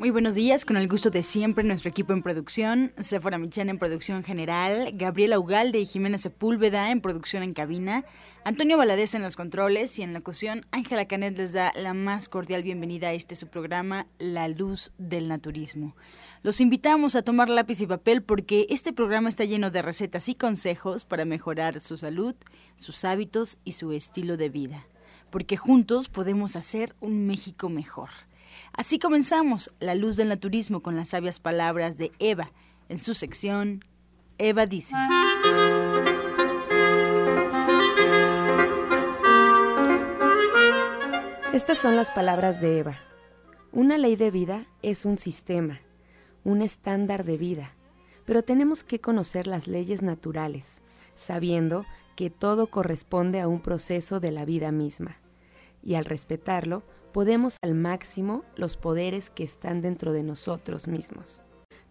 Muy buenos días, con el gusto de siempre, nuestro equipo en producción, Sephora Michan en producción general, Gabriela Ugalde y Jimena Sepúlveda en producción en cabina, Antonio Valadez en los controles y en la ocasión, Ángela Canet les da la más cordial bienvenida a este su programa, La Luz del Naturismo. Los invitamos a tomar lápiz y papel porque este programa está lleno de recetas y consejos para mejorar su salud, sus hábitos y su estilo de vida, porque juntos podemos hacer un México mejor. Así comenzamos La Luz del Naturismo con las sabias palabras de Eva en su sección Eva dice. Estas son las palabras de Eva. Una ley de vida es un sistema, un estándar de vida, pero tenemos que conocer las leyes naturales, sabiendo que todo corresponde a un proceso de la vida misma, y al respetarlo, podemos al máximo los poderes que están dentro de nosotros mismos.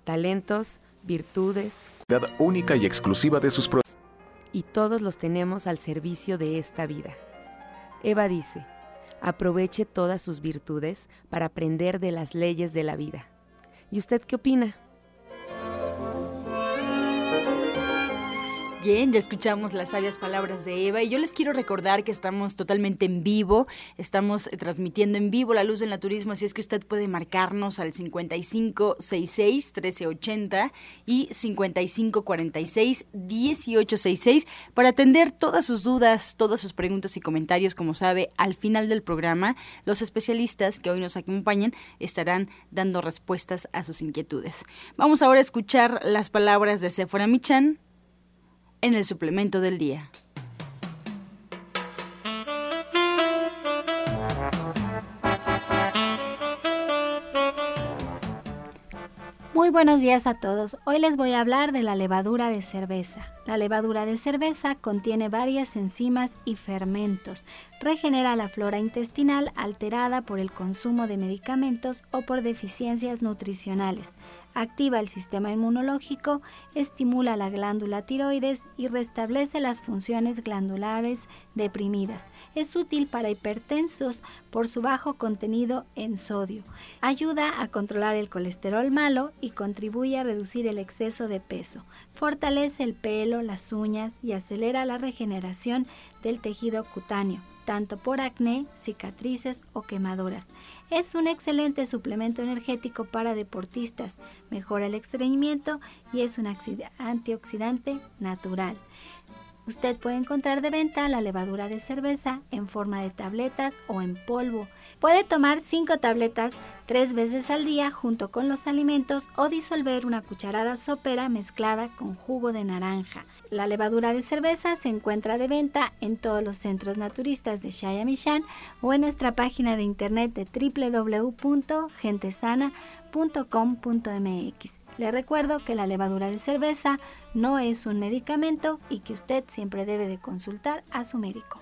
Talentos, virtudes, única y exclusiva de sus y todos los tenemos al servicio de esta vida. Eva dice, aproveche todas sus virtudes para aprender de las leyes de la vida. ¿Y usted qué opina? Bien, ya escuchamos las sabias palabras de Eva y yo les quiero recordar que estamos totalmente en vivo, estamos eh, transmitiendo en vivo la luz del naturismo, así es que usted puede marcarnos al 5566-1380 y 5546-1866 para atender todas sus dudas, todas sus preguntas y comentarios. Como sabe, al final del programa, los especialistas que hoy nos acompañan estarán dando respuestas a sus inquietudes. Vamos ahora a escuchar las palabras de Sephora Michan en el suplemento del día. Muy buenos días a todos. Hoy les voy a hablar de la levadura de cerveza. La levadura de cerveza contiene varias enzimas y fermentos. Regenera la flora intestinal alterada por el consumo de medicamentos o por deficiencias nutricionales activa el sistema inmunológico, estimula la glándula tiroides y restablece las funciones glandulares deprimidas. Es útil para hipertensos por su bajo contenido en sodio. Ayuda a controlar el colesterol malo y contribuye a reducir el exceso de peso. Fortalece el pelo, las uñas y acelera la regeneración del tejido cutáneo, tanto por acné, cicatrices o quemaduras. Es un excelente suplemento energético para deportistas, mejora el estreñimiento y es un antioxidante natural. Usted puede encontrar de venta la levadura de cerveza en forma de tabletas o en polvo. Puede tomar 5 tabletas tres veces al día junto con los alimentos o disolver una cucharada sopera mezclada con jugo de naranja. La levadura de cerveza se encuentra de venta en todos los centros naturistas de Shayamishan o en nuestra página de internet de www.gentesana.com.mx. Le recuerdo que la levadura de cerveza no es un medicamento y que usted siempre debe de consultar a su médico.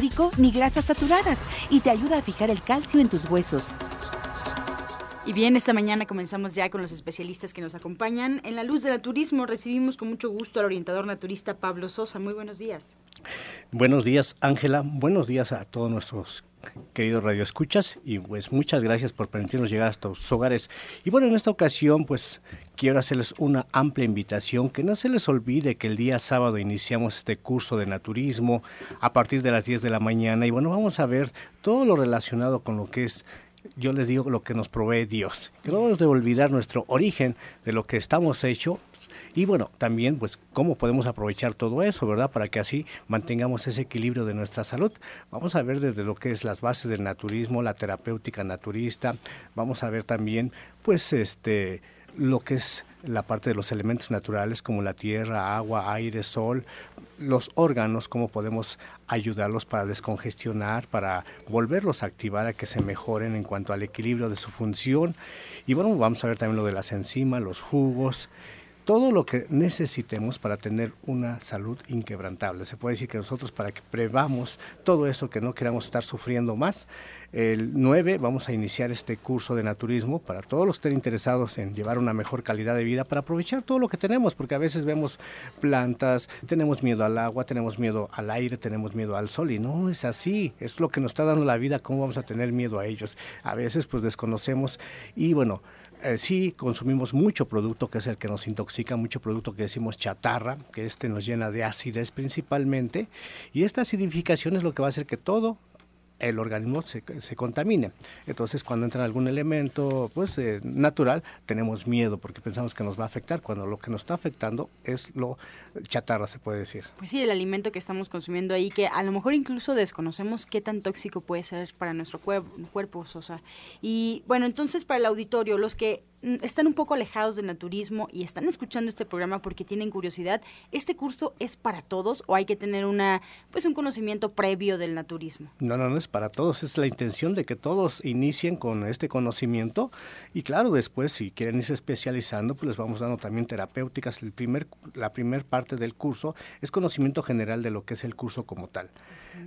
ni grasas saturadas y te ayuda a fijar el calcio en tus huesos. Y bien, esta mañana comenzamos ya con los especialistas que nos acompañan. En la luz del turismo recibimos con mucho gusto al orientador naturista Pablo Sosa. Muy buenos días. Buenos días, Ángela. Buenos días a todos nuestros queridos radioescuchas y pues muchas gracias por permitirnos llegar hasta sus hogares. Y bueno, en esta ocasión pues quiero hacerles una amplia invitación que no se les olvide que el día sábado iniciamos este curso de naturismo a partir de las 10 de la mañana y bueno, vamos a ver todo lo relacionado con lo que es yo les digo lo que nos provee Dios. Que no debemos de olvidar nuestro origen de lo que estamos hechos y bueno, también pues cómo podemos aprovechar todo eso, ¿verdad? Para que así mantengamos ese equilibrio de nuestra salud. Vamos a ver desde lo que es las bases del naturismo, la terapéutica naturista, vamos a ver también pues este lo que es la parte de los elementos naturales como la tierra, agua, aire, sol, los órganos, cómo podemos ayudarlos para descongestionar, para volverlos a activar, a que se mejoren en cuanto al equilibrio de su función. Y bueno, vamos a ver también lo de las enzimas, los jugos todo lo que necesitemos para tener una salud inquebrantable. Se puede decir que nosotros para que prevamos todo eso que no queramos estar sufriendo más, el 9 vamos a iniciar este curso de naturismo para todos los que estén interesados en llevar una mejor calidad de vida, para aprovechar todo lo que tenemos, porque a veces vemos plantas, tenemos miedo al agua, tenemos miedo al aire, tenemos miedo al sol y no es así, es lo que nos está dando la vida, ¿cómo vamos a tener miedo a ellos? A veces pues desconocemos y bueno, eh, sí consumimos mucho producto que es el que nos intoxica, mucho producto que decimos chatarra, que este nos llena de acidez principalmente, y esta acidificación es lo que va a hacer que todo el organismo se, se contamine. Entonces, cuando entra algún elemento pues eh, natural, tenemos miedo porque pensamos que nos va a afectar, cuando lo que nos está afectando es lo chatarra, se puede decir. Pues sí, el alimento que estamos consumiendo ahí, que a lo mejor incluso desconocemos qué tan tóxico puede ser para nuestro cuerpo, o sea. Y bueno, entonces para el auditorio, los que están un poco alejados del naturismo y están escuchando este programa porque tienen curiosidad, ¿este curso es para todos o hay que tener una pues un conocimiento previo del naturismo? No, no, no es para todos, es la intención de que todos inicien con este conocimiento y claro, después si quieren irse especializando, pues les vamos dando también terapéuticas. El primer, la primera parte del curso es conocimiento general de lo que es el curso como tal.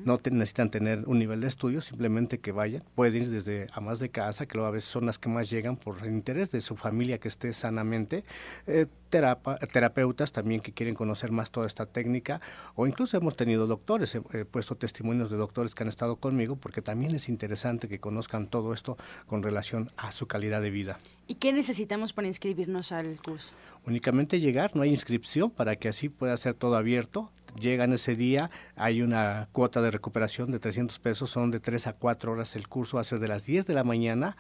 No necesitan tener un nivel de estudio, simplemente que vayan. Pueden ir desde amas de casa, que luego a veces son las que más llegan por interés de su familia que esté sanamente. Eh, terapeutas también que quieren conocer más toda esta técnica, o incluso hemos tenido doctores, he, he, puesto testimonios de doctores que han estado conmigo, porque también es interesante que conozcan todo esto con relación a su calidad de vida. ¿Y qué necesitamos para inscribirnos al curso? Únicamente llegar, no hay inscripción para que así pueda ser todo abierto llegan ese día, hay una cuota de recuperación de 300 pesos, son de 3 a 4 horas el curso, va a ser de las 10 de la mañana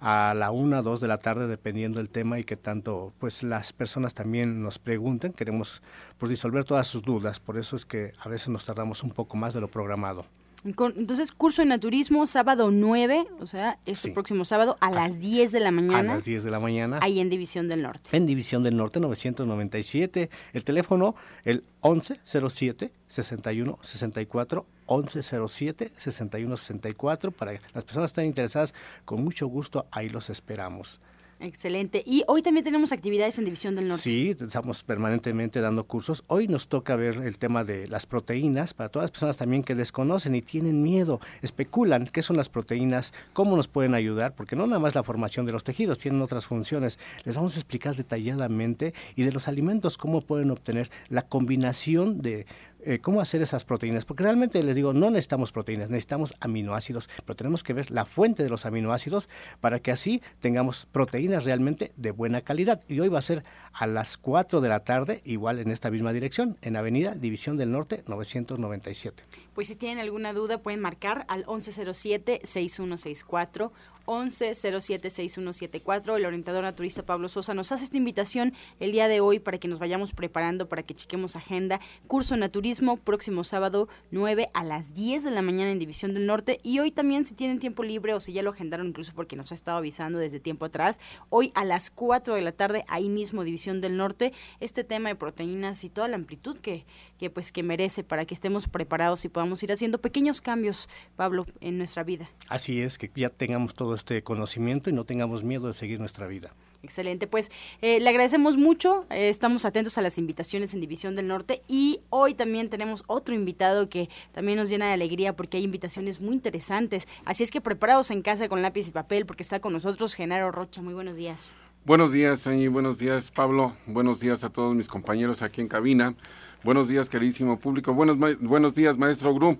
a la 1, 2 de la tarde, dependiendo del tema y que tanto pues las personas también nos pregunten, queremos pues disolver todas sus dudas, por eso es que a veces nos tardamos un poco más de lo programado. Entonces, curso de naturismo, sábado 9, o sea, este próximo sábado a las 10 de la mañana. A las 10 de la mañana. Ahí en División del Norte. En División del Norte, 997. El teléfono, el 1107 61 64 1107 61 64 para las personas que están interesadas con mucho gusto ahí los esperamos Excelente. Y hoy también tenemos actividades en División del Norte. Sí, estamos permanentemente dando cursos. Hoy nos toca ver el tema de las proteínas para todas las personas también que desconocen y tienen miedo, especulan qué son las proteínas, cómo nos pueden ayudar, porque no nada más la formación de los tejidos, tienen otras funciones. Les vamos a explicar detalladamente y de los alimentos cómo pueden obtener la combinación de eh, cómo hacer esas proteínas, porque realmente les digo, no necesitamos proteínas, necesitamos aminoácidos, pero tenemos que ver la fuente de los aminoácidos para que así tengamos proteínas realmente de buena calidad. Y hoy va a ser a las 4 de la tarde, igual en esta misma dirección, en Avenida División del Norte 997. Pues si tienen alguna duda pueden marcar al 1107-6164 11076174. El orientador naturista Pablo Sosa nos hace esta invitación el día de hoy para que nos vayamos preparando, para que chequemos agenda. Curso Naturismo, próximo sábado 9 a las 10 de la mañana en División del Norte. Y hoy también, si tienen tiempo libre o si ya lo agendaron, incluso porque nos ha estado avisando desde tiempo atrás, hoy a las 4 de la tarde, ahí mismo, División del Norte, este tema de proteínas y toda la amplitud que, que pues que merece para que estemos preparados y podamos ir haciendo pequeños cambios, Pablo, en nuestra vida. Así es, que ya tengamos todo este conocimiento y no tengamos miedo de seguir nuestra vida. Excelente, pues eh, le agradecemos mucho, eh, estamos atentos a las invitaciones en División del Norte y hoy también tenemos otro invitado que también nos llena de alegría porque hay invitaciones muy interesantes, así es que preparados en casa con lápiz y papel porque está con nosotros Genaro Rocha, muy buenos días. Buenos días, Añi, buenos días, Pablo, buenos días a todos mis compañeros aquí en cabina, buenos días, queridísimo público, buenos, buenos días, maestro Grum.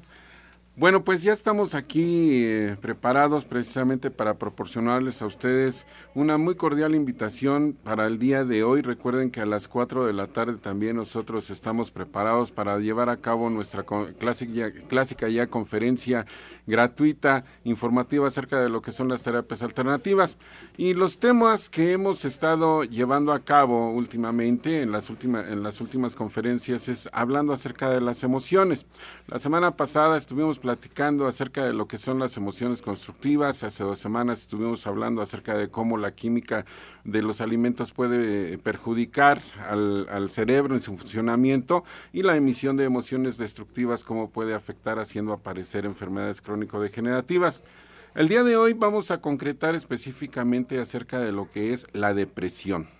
Bueno, pues ya estamos aquí eh, preparados precisamente para proporcionarles a ustedes una muy cordial invitación para el día de hoy. Recuerden que a las 4 de la tarde también nosotros estamos preparados para llevar a cabo nuestra clásica, ya conferencia gratuita, informativa acerca de lo que son las terapias alternativas. Y los temas que hemos estado llevando a cabo últimamente en las, últimas en las últimas conferencias es hablando acerca de las emociones. La semana pasada estuvimos acerca de lo que son las emociones constructivas. Hace dos semanas estuvimos hablando acerca de cómo la química de los alimentos puede perjudicar al, al cerebro en su funcionamiento y la emisión de emociones destructivas, cómo puede afectar haciendo aparecer enfermedades crónico-degenerativas. El día de hoy vamos a concretar específicamente acerca de lo que es la depresión.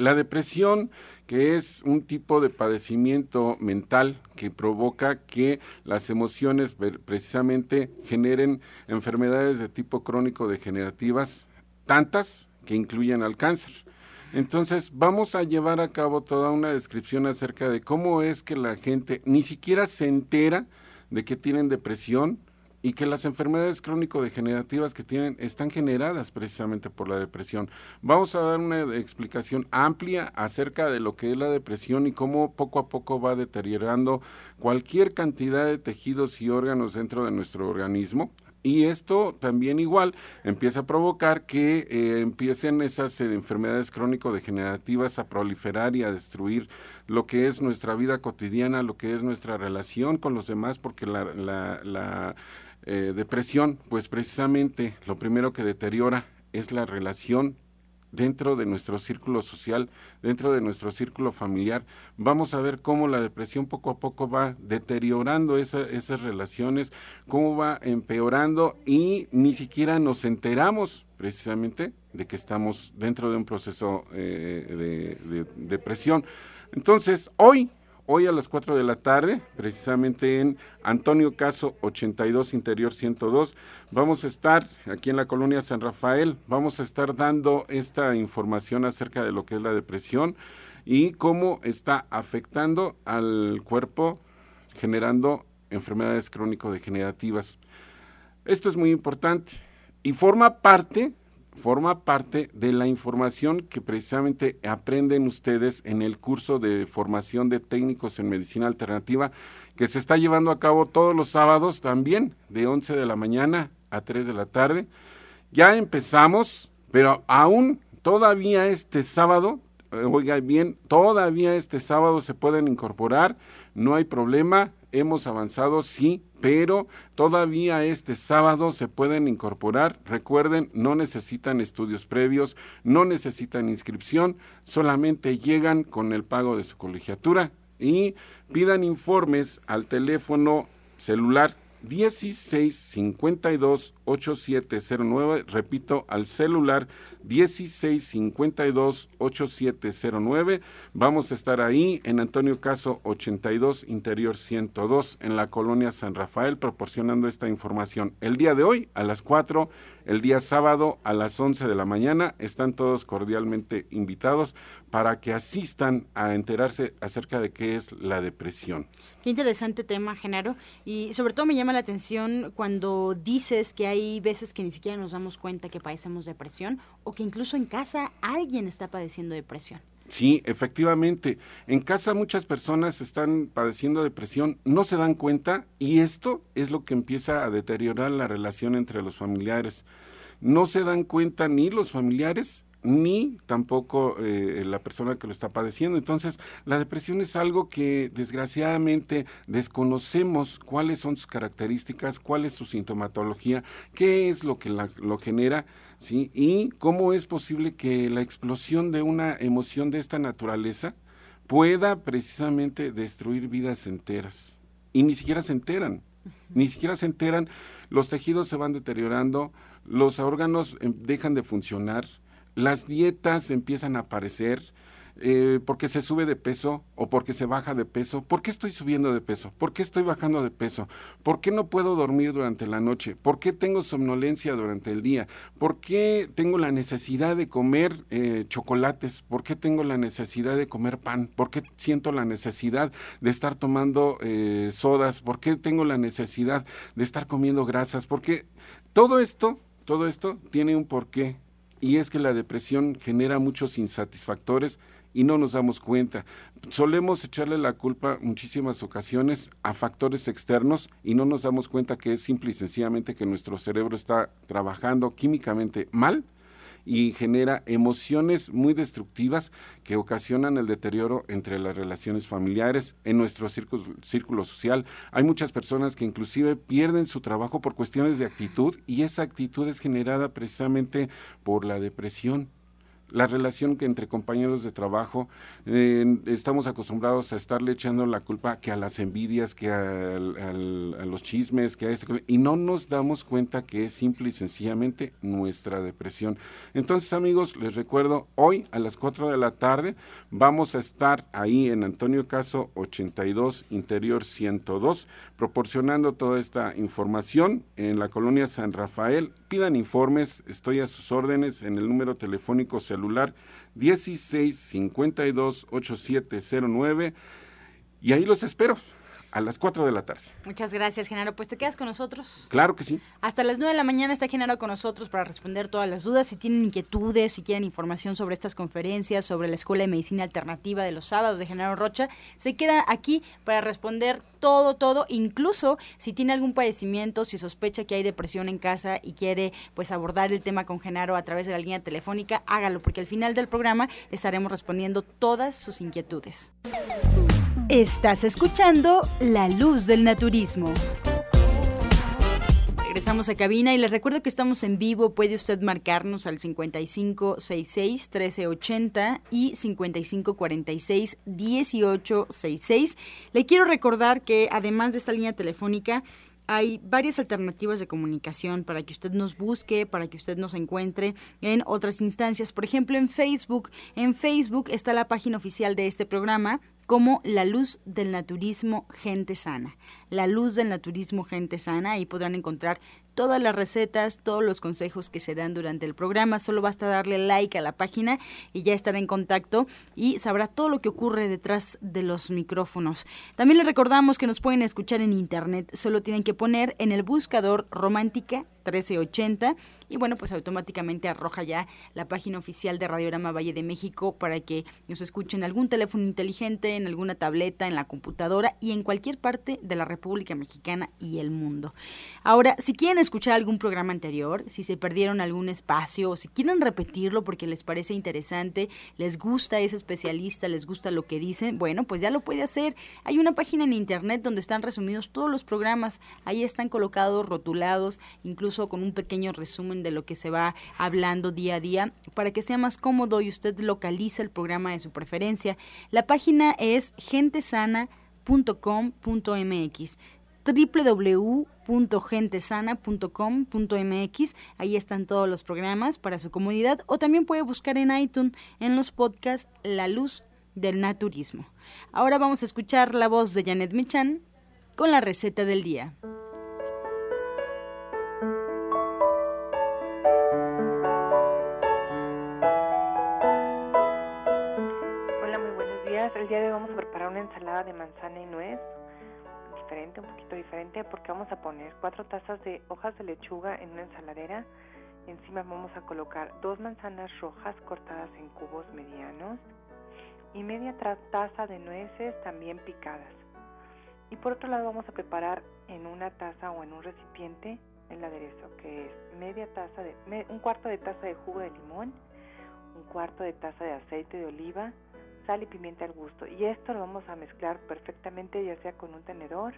La depresión, que es un tipo de padecimiento mental que provoca que las emociones precisamente generen enfermedades de tipo crónico degenerativas, tantas que incluyen al cáncer. Entonces, vamos a llevar a cabo toda una descripción acerca de cómo es que la gente ni siquiera se entera de que tienen depresión, y que las enfermedades crónico-degenerativas que tienen están generadas precisamente por la depresión. Vamos a dar una explicación amplia acerca de lo que es la depresión y cómo poco a poco va deteriorando cualquier cantidad de tejidos y órganos dentro de nuestro organismo. Y esto también igual empieza a provocar que eh, empiecen esas eh, enfermedades crónico-degenerativas a proliferar y a destruir lo que es nuestra vida cotidiana, lo que es nuestra relación con los demás, porque la, la eh, depresión, pues precisamente lo primero que deteriora es la relación dentro de nuestro círculo social, dentro de nuestro círculo familiar. Vamos a ver cómo la depresión poco a poco va deteriorando esas relaciones, cómo va empeorando y ni siquiera nos enteramos precisamente de que estamos dentro de un proceso eh, de depresión. Entonces, hoy hoy a las 4 de la tarde, precisamente en Antonio Caso 82 Interior 102. Vamos a estar aquí en la colonia San Rafael, vamos a estar dando esta información acerca de lo que es la depresión y cómo está afectando al cuerpo generando enfermedades crónico-degenerativas. Esto es muy importante y forma parte forma parte de la información que precisamente aprenden ustedes en el curso de formación de técnicos en medicina alternativa que se está llevando a cabo todos los sábados también de 11 de la mañana a 3 de la tarde. Ya empezamos, pero aún todavía este sábado, eh, oiga bien, todavía este sábado se pueden incorporar, no hay problema, hemos avanzado, sí, pero todavía este sábado se pueden incorporar. Recuerden, no necesitan estudios previos, no necesitan inscripción, solamente llegan con el pago de su colegiatura y pidan informes al teléfono celular 1652 8709, repito, al celular 1652-8709. Vamos a estar ahí en Antonio Caso 82, Interior 102, en la colonia San Rafael, proporcionando esta información. El día de hoy, a las 4, el día sábado, a las 11 de la mañana, están todos cordialmente invitados para que asistan a enterarse acerca de qué es la depresión. Qué interesante tema, Genaro. Y sobre todo me llama la atención cuando dices que hay veces que ni siquiera nos damos cuenta que padecemos depresión o que incluso en casa alguien está padeciendo depresión. Sí, efectivamente. En casa muchas personas están padeciendo depresión, no se dan cuenta y esto es lo que empieza a deteriorar la relación entre los familiares. No se dan cuenta ni los familiares ni tampoco eh, la persona que lo está padeciendo. Entonces, la depresión es algo que desgraciadamente desconocemos cuáles son sus características, cuál es su sintomatología, qué es lo que lo genera, ¿sí? Y cómo es posible que la explosión de una emoción de esta naturaleza pueda precisamente destruir vidas enteras. Y ni siquiera se enteran, ni siquiera se enteran, los tejidos se van deteriorando, los órganos em, dejan de funcionar, las dietas empiezan a aparecer, eh, porque se sube de peso o porque se baja de peso. ¿Por qué estoy subiendo de peso? ¿Por qué estoy bajando de peso? ¿Por qué no puedo dormir durante la noche? ¿Por qué tengo somnolencia durante el día? ¿Por qué tengo la necesidad de comer eh, chocolates? ¿Por qué tengo la necesidad de comer pan? ¿Por qué siento la necesidad de estar tomando eh, sodas? ¿Por qué tengo la necesidad de estar comiendo grasas? Porque todo esto, todo esto tiene un porqué y es que la depresión genera muchos insatisfactores y no nos damos cuenta. Solemos echarle la culpa muchísimas ocasiones a factores externos y no nos damos cuenta que es simple y sencillamente que nuestro cerebro está trabajando químicamente mal y genera emociones muy destructivas que ocasionan el deterioro entre las relaciones familiares, en nuestro círculo, círculo, social. Hay muchas personas que inclusive pierden su trabajo por cuestiones de actitud y esa actitud es generada precisamente por la depresión la relación que entre compañeros de trabajo eh, estamos acostumbrados a estarle echando la culpa que a las envidias, que a, los chismes, que a esto, y no nos damos cuenta que es simple y sencillamente nuestra depresión. Entonces amigos, les recuerdo, hoy a las 4 de la tarde vamos a estar ahí en Antonio Caso 82, Interior 102, proporcionando toda esta información en la colonia San Rafael. Pidan informes, estoy a sus órdenes en el número telefónico celular 1652-8709 y ahí los espero a las 4 de la tarde. Muchas gracias, Genaro. Pues te quedas con nosotros. Claro que sí. Hasta las 9 de la mañana está Genaro con nosotros para responder todas las dudas. Si tienen inquietudes, si quieren información sobre estas conferencias, sobre la Escuela de Medicina Alternativa de los sábados de Genaro Rocha, se queda aquí para responder todo, todo, incluso si tiene algún padecimiento, si sospecha que hay depresión en casa y quiere pues abordar el tema con Genaro a través de la línea telefónica, hágalo, porque al final del programa estaremos respondiendo todas sus inquietudes. Estás escuchando La Luz del Naturismo. Regresamos a cabina y les recuerdo que estamos en vivo. Puede usted marcarnos al 5566-1380 y 5546-1866. Le quiero recordar que además de esta línea telefónica, hay varias alternativas de comunicación para que usted nos busque, para que usted nos encuentre en otras instancias. Por ejemplo, en Facebook. En Facebook está la página oficial de este programa como La Luz del Naturismo Gente Sana. La Luz del Naturismo Gente Sana, ahí podrán encontrar todas las recetas, todos los consejos que se dan durante el programa. Solo basta darle like a la página y ya estará en contacto y sabrá todo lo que ocurre detrás de los micrófonos. También les recordamos que nos pueden escuchar en internet. Solo tienen que poner en el buscador Romántica 1380 y bueno, pues automáticamente arroja ya la página oficial de Radiograma Valle de México para que nos escuchen en algún teléfono inteligente, en alguna tableta, en la computadora y en cualquier parte de la República Mexicana y el mundo. Ahora, si quieren escuchar algún programa anterior, si se perdieron algún espacio o si quieren repetirlo porque les parece interesante, les gusta ese especialista, les gusta lo que dicen, bueno, pues ya lo puede hacer. Hay una página en internet donde están resumidos todos los programas, ahí están colocados, rotulados, incluso con un pequeño resumen de lo que se va hablando día a día para que sea más cómodo y usted localice el programa de su preferencia. La página es gentesana.com.mx www.gentesana.com.mx. Ahí están todos los programas para su comodidad o también puede buscar en iTunes en los podcasts La Luz del Naturismo. Ahora vamos a escuchar la voz de Janet Michan con la receta del día. Ensalada de manzana y nuez, diferente, un poquito diferente, porque vamos a poner cuatro tazas de hojas de lechuga en una ensaladera. Encima vamos a colocar dos manzanas rojas cortadas en cubos medianos y media taza de nueces también picadas. Y por otro lado vamos a preparar en una taza o en un recipiente el aderezo, que es media taza de, un cuarto de taza de jugo de limón, un cuarto de taza de aceite de oliva, sal y pimienta al gusto. Y esto lo vamos a mezclar perfectamente, ya sea con un tenedor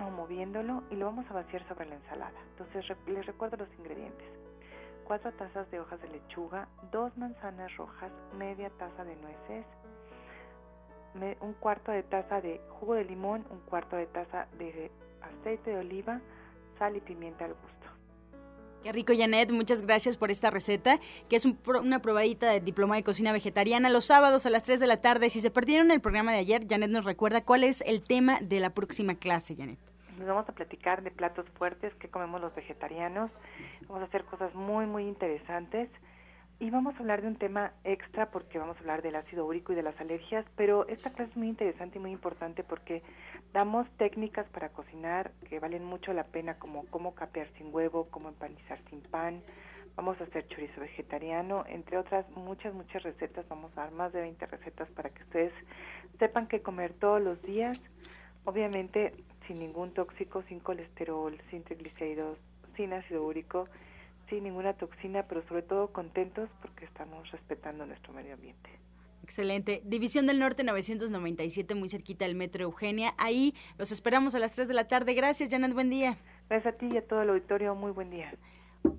o moviéndolo, y lo vamos a vaciar sobre la ensalada. Entonces les recuerdo los ingredientes. cuatro tazas de hojas de lechuga, dos manzanas rojas, media taza de nueces, un cuarto de taza de jugo de limón, un cuarto de taza de aceite de oliva, sal y pimienta al gusto. Qué rico, Janet. Muchas gracias por esta receta, que es una probadita de diploma de cocina vegetariana los sábados a las 3 de la tarde. Si se perdieron el programa de ayer, Janet nos recuerda cuál es el tema de la próxima clase, Janet. Nos vamos a platicar de platos fuertes que comemos los vegetarianos. Vamos a hacer cosas muy, muy interesantes. Y vamos a hablar de un tema extra porque vamos a hablar del ácido úrico y de las alergias, pero esta clase es muy interesante y muy importante porque damos técnicas para cocinar que valen mucho la pena, como cómo capear sin huevo, cómo empanizar sin pan, vamos a hacer chorizo vegetariano, entre otras muchas, muchas recetas, vamos a dar más de 20 recetas para que ustedes sepan qué comer todos los días, obviamente sin ningún tóxico, sin colesterol, sin triglicéridos, sin ácido úrico, sin ninguna toxina, pero sobre todo contentos porque estamos respetando nuestro medio ambiente. Excelente. División del Norte 997, muy cerquita del Metro Eugenia. Ahí los esperamos a las 3 de la tarde. Gracias, Janet. Buen día. Gracias a ti y a todo el auditorio. Muy buen día.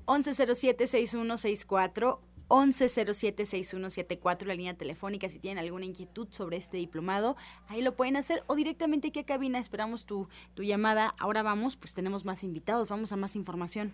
1107-6164. 1107-6174, la línea telefónica, si tienen alguna inquietud sobre este diplomado, ahí lo pueden hacer o directamente aquí a cabina, esperamos tu, tu llamada. Ahora vamos, pues tenemos más invitados, vamos a más información.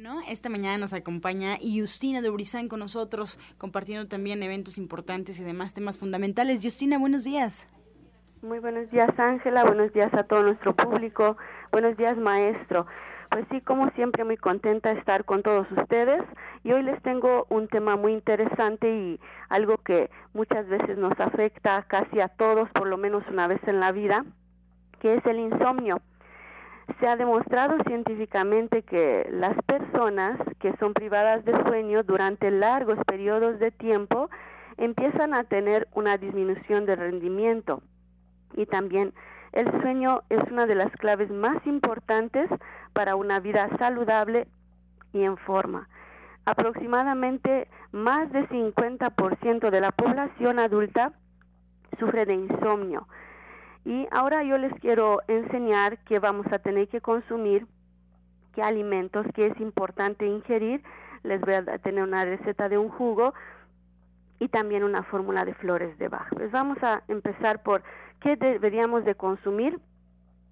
Bueno, esta mañana nos acompaña Justina de Urizán con nosotros, compartiendo también eventos importantes y demás temas fundamentales. Justina, buenos días. Muy buenos días, Ángela. Buenos días a todo nuestro público. Buenos días, maestro. Pues sí, como siempre, muy contenta de estar con todos ustedes. Y hoy les tengo un tema muy interesante y algo que muchas veces nos afecta casi a todos, por lo menos una vez en la vida, que es el insomnio. Se ha demostrado científicamente que las personas que son privadas de sueño durante largos periodos de tiempo empiezan a tener una disminución de rendimiento y también el sueño es una de las claves más importantes para una vida saludable y en forma. Aproximadamente más de 50% de la población adulta sufre de insomnio y ahora yo les quiero enseñar que vamos a tener que consumir, qué alimentos, que es importante ingerir. Les voy a tener una receta de un jugo y también una fórmula de flores de Bach. Pues vamos a empezar por qué deberíamos de consumir,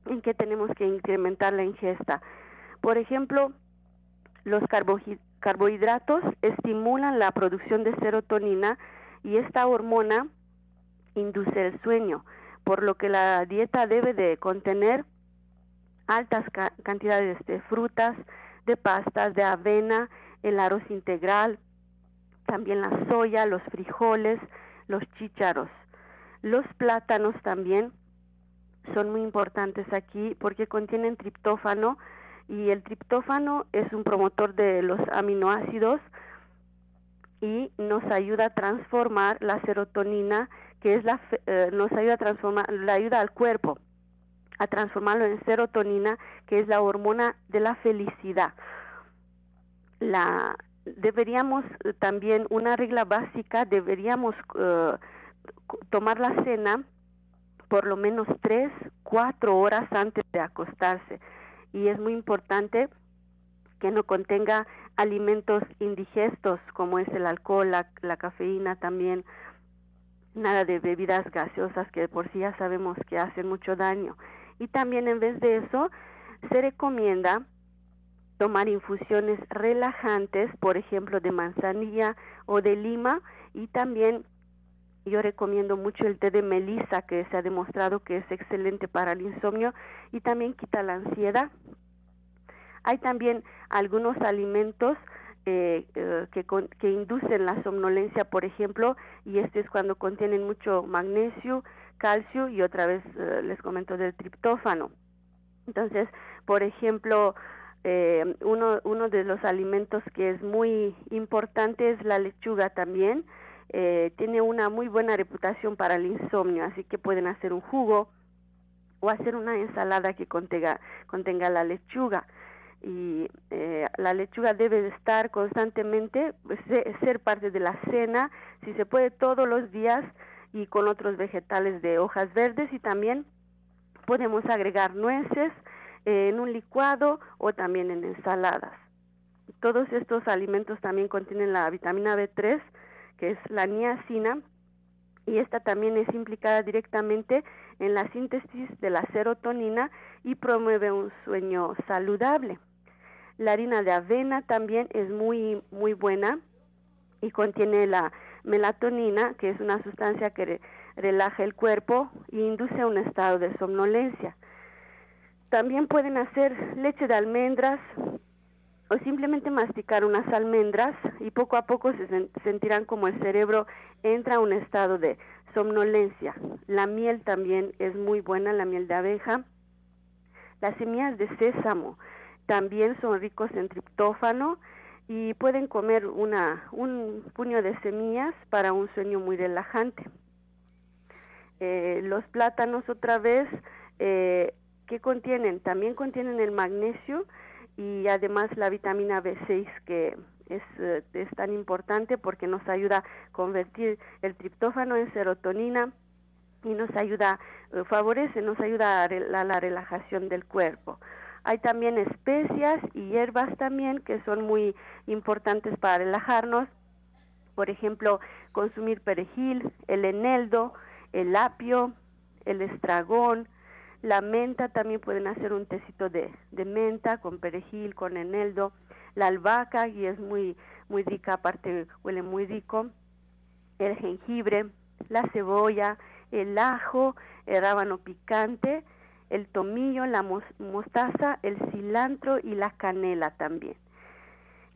en qué tenemos que incrementar la ingesta. Por ejemplo, los carbohidratos estimulan la producción de serotonina y esta hormona induce el sueño por lo que la dieta debe de contener altas cantidades de frutas, de pastas, de avena, el arroz integral, también la soya, los frijoles, los chícharos. Los plátanos también son muy importantes aquí porque contienen triptófano y el triptófano es un promotor de los aminoácidos y nos ayuda a transformar la serotonina que es la, eh, nos ayuda a transformar, la ayuda al cuerpo a transformarlo en serotonina, que es la hormona de la felicidad. La, deberíamos eh, también, una regla básica, deberíamos eh, tomar la cena por lo menos tres, cuatro horas antes de acostarse. Y es muy importante que no contenga alimentos indigestos como es el alcohol, la cafeína también, nada de bebidas gaseosas que por sí ya sabemos que hacen mucho daño. Y también en vez de eso, se recomienda tomar infusiones relajantes, por ejemplo, de manzanilla o de lima y también yo recomiendo mucho el té de melisa que se ha demostrado que es excelente para el insomnio y también quita la ansiedad. Hay también algunos alimentos eh, eh, que, que inducen la somnolencia, por ejemplo, y este es cuando contienen mucho magnesio, calcio y otra vez eh, les comento del triptófano. Entonces, por ejemplo, uno, uno de los alimentos que es muy importante es la lechuga también. tiene una muy buena reputación para el insomnio, así que pueden hacer un jugo o hacer una ensalada que contenga, contenga la lechuga. Y eh, la lechuga debe estar constantemente, pues, ser parte de la cena, si se puede todos los días y con otros vegetales de hojas verdes y también podemos agregar nueces eh, en un licuado o también en ensaladas. Todos estos alimentos también contienen la vitamina B3, que es la niacina, y esta también es implicada directamente en la síntesis de la serotonina y promueve un sueño saludable. La harina de avena también es muy muy buena y contiene la melatonina, que es una sustancia que relaja el cuerpo e induce un estado de somnolencia. También pueden hacer leche de almendras o simplemente masticar unas almendras y poco a poco se sentirán como el cerebro entra a un estado de somnolencia. La miel también es muy buena, la miel de abeja. Las semillas de sésamo también son ricos en triptófano y pueden comer una, un puño de semillas para un sueño muy relajante. Eh, los plátanos otra vez, eh, ¿qué contienen? También contienen el magnesio y además la vitamina B6 que es, eh, es tan importante porque nos ayuda a convertir el triptófano en serotonina y nos ayuda, eh, favorece, nos ayuda a la relajación del cuerpo. Hay también especias y hierbas también que son muy importantes para relajarnos. Por ejemplo, consumir perejil, el eneldo, el apio, el estragón, la menta, también pueden hacer un tecito de, de menta con perejil, con eneldo, la albahaca y es muy, muy rica, aparte huele muy rico, el jengibre, la cebolla, el ajo, el rábano picante, el tomillo, la mostaza, el cilantro y la canela también.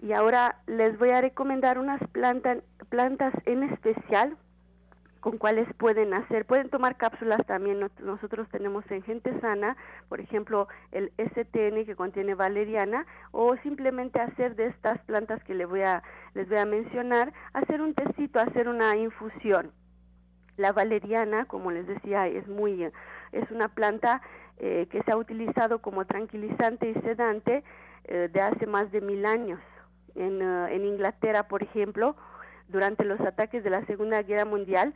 Y ahora les voy a recomendar unas plantas, plantas en especial con cuáles pueden hacer. Pueden tomar cápsulas también. Nosotros tenemos en Gente Sana, por ejemplo, el STN que contiene valeriana, o simplemente hacer de estas plantas que les voy a, les voy a mencionar, hacer un tecito, hacer una infusión. La valeriana, como les decía, es muy, es una planta eh, que se ha utilizado como tranquilizante y sedante eh, de hace más de mil años. En, eh, en Inglaterra, por ejemplo, durante los ataques de la Segunda Guerra Mundial,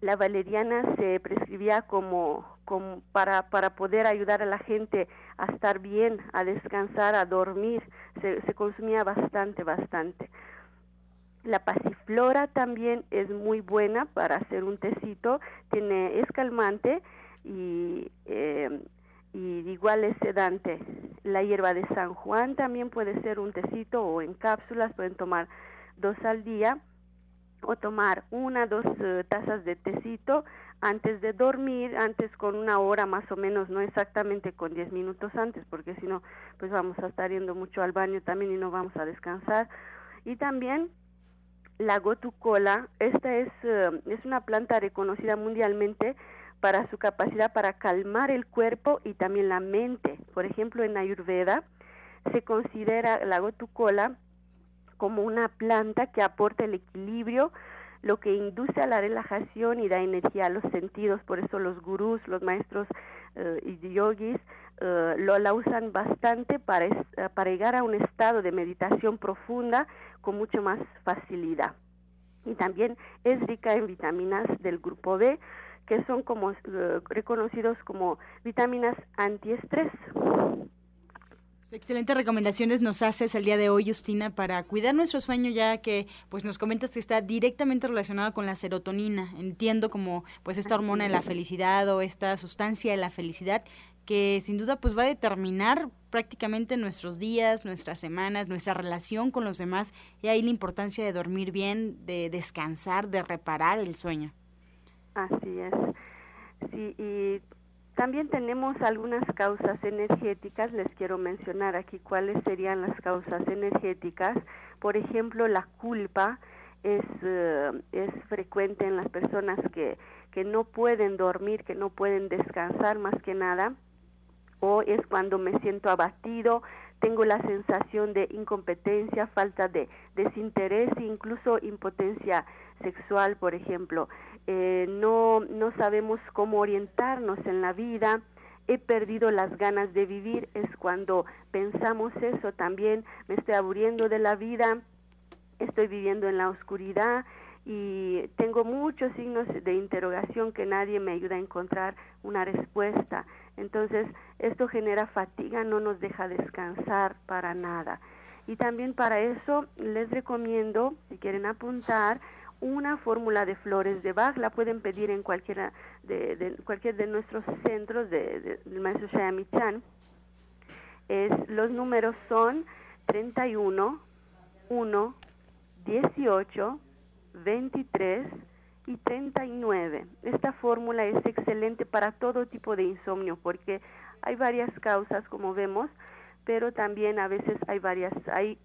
la valeriana se prescribía como, como para, para poder ayudar a la gente a estar bien, a descansar, a dormir. Se, se consumía bastante, bastante. La pasiflora también es muy buena para hacer un tecito, tiene, es calmante y, eh, y igual es sedante. La hierba de San Juan también puede ser un tecito o en cápsulas, pueden tomar dos al día o tomar una, dos uh, tazas de tecito antes de dormir, antes con una hora más o menos, no exactamente con diez minutos antes, porque si no, pues vamos a estar yendo mucho al baño también y no vamos a descansar. Y también la gotucola, esta es, uh, es una planta reconocida mundialmente para su capacidad para calmar el cuerpo y también la mente. Por ejemplo, en Ayurveda se considera la gotucola como una planta que aporta el equilibrio, lo que induce a la relajación y da energía a los sentidos. Por eso los gurús, los maestros uh, y yogis uh, lo la usan bastante para, uh, para llegar a un estado de meditación profunda con mucho más facilidad. Y también es rica en vitaminas del grupo B, que son como uh, reconocidos como vitaminas antiestrés. Pues, excelentes recomendaciones nos haces el día de hoy, Justina, para cuidar nuestro sueño, ya que pues nos comentas que está directamente relacionado con la serotonina. Entiendo como pues esta hormona de la felicidad o esta sustancia de la felicidad que sin duda pues va a determinar prácticamente nuestros días, nuestras semanas, nuestra relación con los demás y ahí la importancia de dormir bien, de descansar, de reparar el sueño. Así es. Sí, y también tenemos algunas causas energéticas, les quiero mencionar aquí cuáles serían las causas energéticas. Por ejemplo, la culpa es, uh, es frecuente en las personas que, que no pueden dormir, que no pueden descansar más que nada, o es cuando me siento abatido, tengo la sensación de incompetencia, falta de desinterés incluso impotencia sexual, por ejemplo. Eh, no, no sabemos cómo orientarnos en la vida, he perdido las ganas de vivir, es cuando pensamos eso también, me estoy aburriendo de la vida, estoy viviendo en la oscuridad y tengo muchos signos de interrogación que nadie me ayuda a encontrar una respuesta. Entonces, esto genera fatiga, no nos deja descansar para nada. Y también para eso les recomiendo, si quieren apuntar, una fórmula de flores de Bach, la pueden pedir en cualquiera de, cualquier de nuestros centros de, del maestro Shayami Chan. Es, los números son 31, 1, 18, 23 y 39. Esta fórmula es excelente para todo tipo de insomnio porque hay varias causas, como vemos, pero también a veces hay varias, hay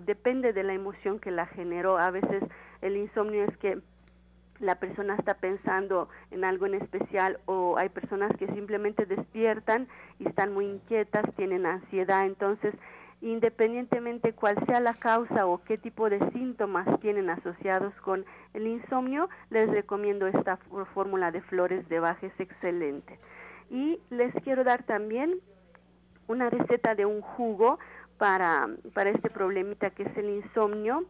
depende de la emoción que la generó. A veces el insomnio es que la persona está pensando en algo en especial o hay personas que simplemente despiertan y están muy inquietas, tienen ansiedad, entonces independientemente cuál sea la causa o qué tipo de síntomas tienen asociados con el insomnio, les recomiendo esta fórmula de flores de baja, es excelente. Y les quiero dar también una receta de un jugo para, para este problemita que es el insomnio.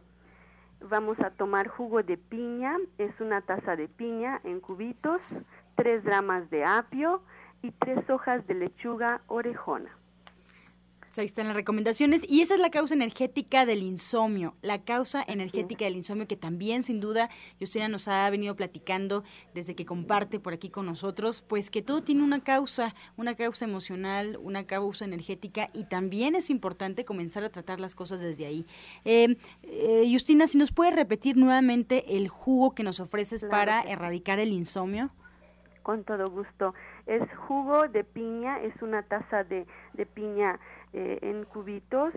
Vamos a tomar jugo de piña, es una taza de piña en cubitos, tres ramas de apio y tres hojas de lechuga orejona ahí están las recomendaciones. Y esa es la causa energética del insomnio, la causa energética del insomnio que también sin duda Justina nos ha venido platicando desde que comparte por aquí con nosotros, pues que todo tiene una causa, una causa emocional, una causa energética y también es importante comenzar a tratar las cosas desde ahí. Eh, eh, Justina, si nos puede repetir nuevamente el jugo que nos ofreces para erradicar el insomnio. Con todo gusto. Es jugo de piña, es una taza de, de piña eh, en cubitos,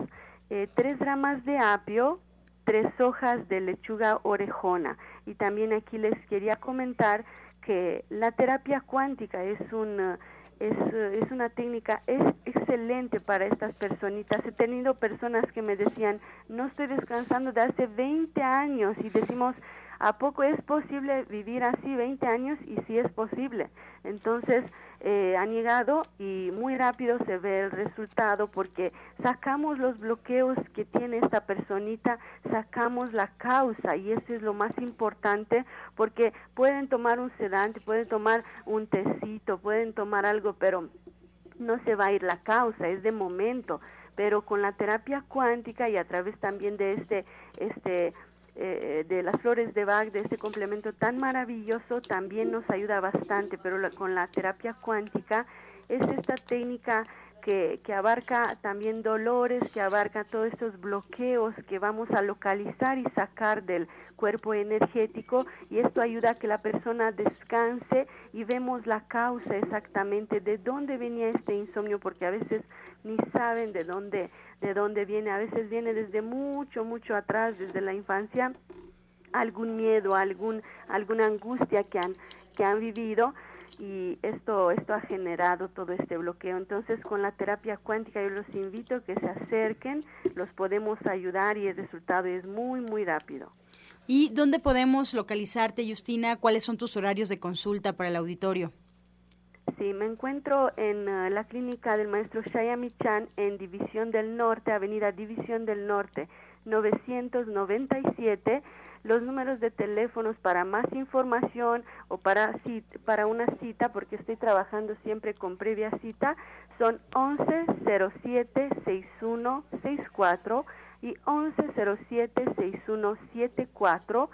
eh, tres ramas de apio, tres hojas de lechuga orejona. Y también aquí les quería comentar que la terapia cuántica es un es, es, una técnica es excelente para estas personitas. He tenido personas que me decían, no estoy descansando de hace 20 años y decimos, ¿a poco es posible vivir así 20 años? Y sí es posible. Entonces, eh, han llegado y muy rápido se ve el resultado porque sacamos los bloqueos que tiene esta personita, sacamos la causa y eso es lo más importante porque pueden tomar un sedante, pueden tomar un tecito, pueden tomar algo, pero no se va a ir la causa, es de momento pero con la terapia cuántica y a través también de este este eh, de las flores de Bach, de este complemento tan maravilloso, también nos ayuda bastante, pero con la terapia cuántica es esta técnica que, abarca también dolores, que abarca todos estos bloqueos que vamos a localizar y sacar del cuerpo energético y esto ayuda a que la persona descanse y vemos la causa exactamente de dónde venía este insomnio porque a veces ni saben de dónde de dónde viene, a veces viene desde mucho, mucho atrás, desde la infancia, algún miedo, algún, alguna angustia que han, que han vivido y esto, esto ha generado todo este bloqueo. Entonces, con la terapia cuántica yo los invito a que se acerquen, los podemos ayudar y el resultado es muy, muy rápido. ¿Y dónde podemos localizarte, Justina? ¿Cuáles son tus horarios de consulta para el auditorio? Sí, me encuentro en uh, la clínica del maestro Shayami Chan en División del Norte, Avenida División del Norte, 997. Los números de teléfonos para más información o para, para una cita, porque estoy trabajando siempre con previa cita, son 1107-6164 y 1107-6174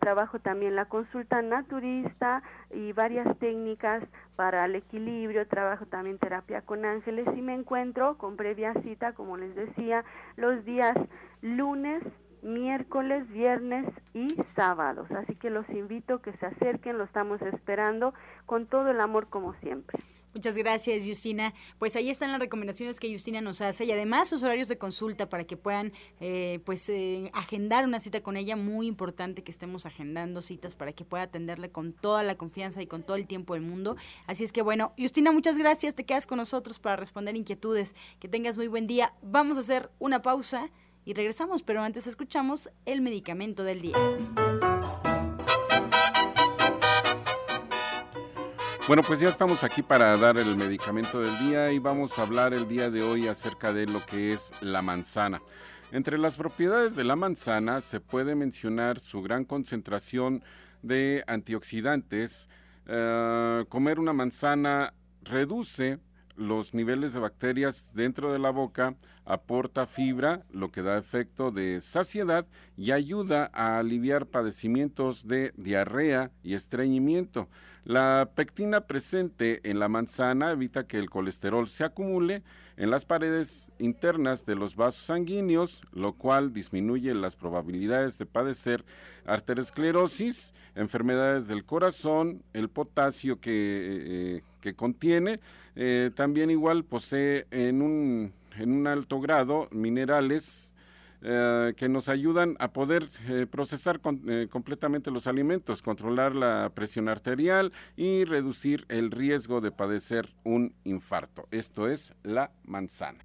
trabajo también la consulta naturista y varias técnicas para el equilibrio, trabajo también terapia con ángeles y me encuentro con previa cita, como les decía, los días lunes, miércoles, viernes y sábados. Así que los invito a que se acerquen, lo estamos esperando con todo el amor como siempre. Muchas gracias, Justina. Pues ahí están las recomendaciones que Justina nos hace y además sus horarios de consulta para que puedan eh, pues eh, agendar una cita con ella. Muy importante que estemos agendando citas para que pueda atenderle con toda la confianza y con todo el tiempo del mundo. Así es que bueno, Justina, muchas gracias. Te quedas con nosotros para responder inquietudes. Que tengas muy buen día. Vamos a hacer una pausa y regresamos, pero antes escuchamos el medicamento del día. Bueno, pues ya estamos aquí para dar el medicamento del día y vamos a hablar el día de hoy acerca de lo que es la manzana. Entre las propiedades de la manzana se puede mencionar su gran concentración de antioxidantes. Eh, comer una manzana reduce los niveles de bacterias dentro de la boca, aporta fibra, lo que da efecto de saciedad y ayuda a aliviar padecimientos de diarrea y estreñimiento. La pectina presente en la manzana evita que el colesterol se acumule en las paredes internas de los vasos sanguíneos, lo cual disminuye las probabilidades de padecer arteriosclerosis, enfermedades del corazón, el potasio que, eh, contiene, eh, también igual posee en un, en un alto grado minerales eh, que nos ayudan a poder eh, procesar eh, completamente los alimentos, controlar la presión arterial y reducir el riesgo de padecer un infarto. Esto es la manzana.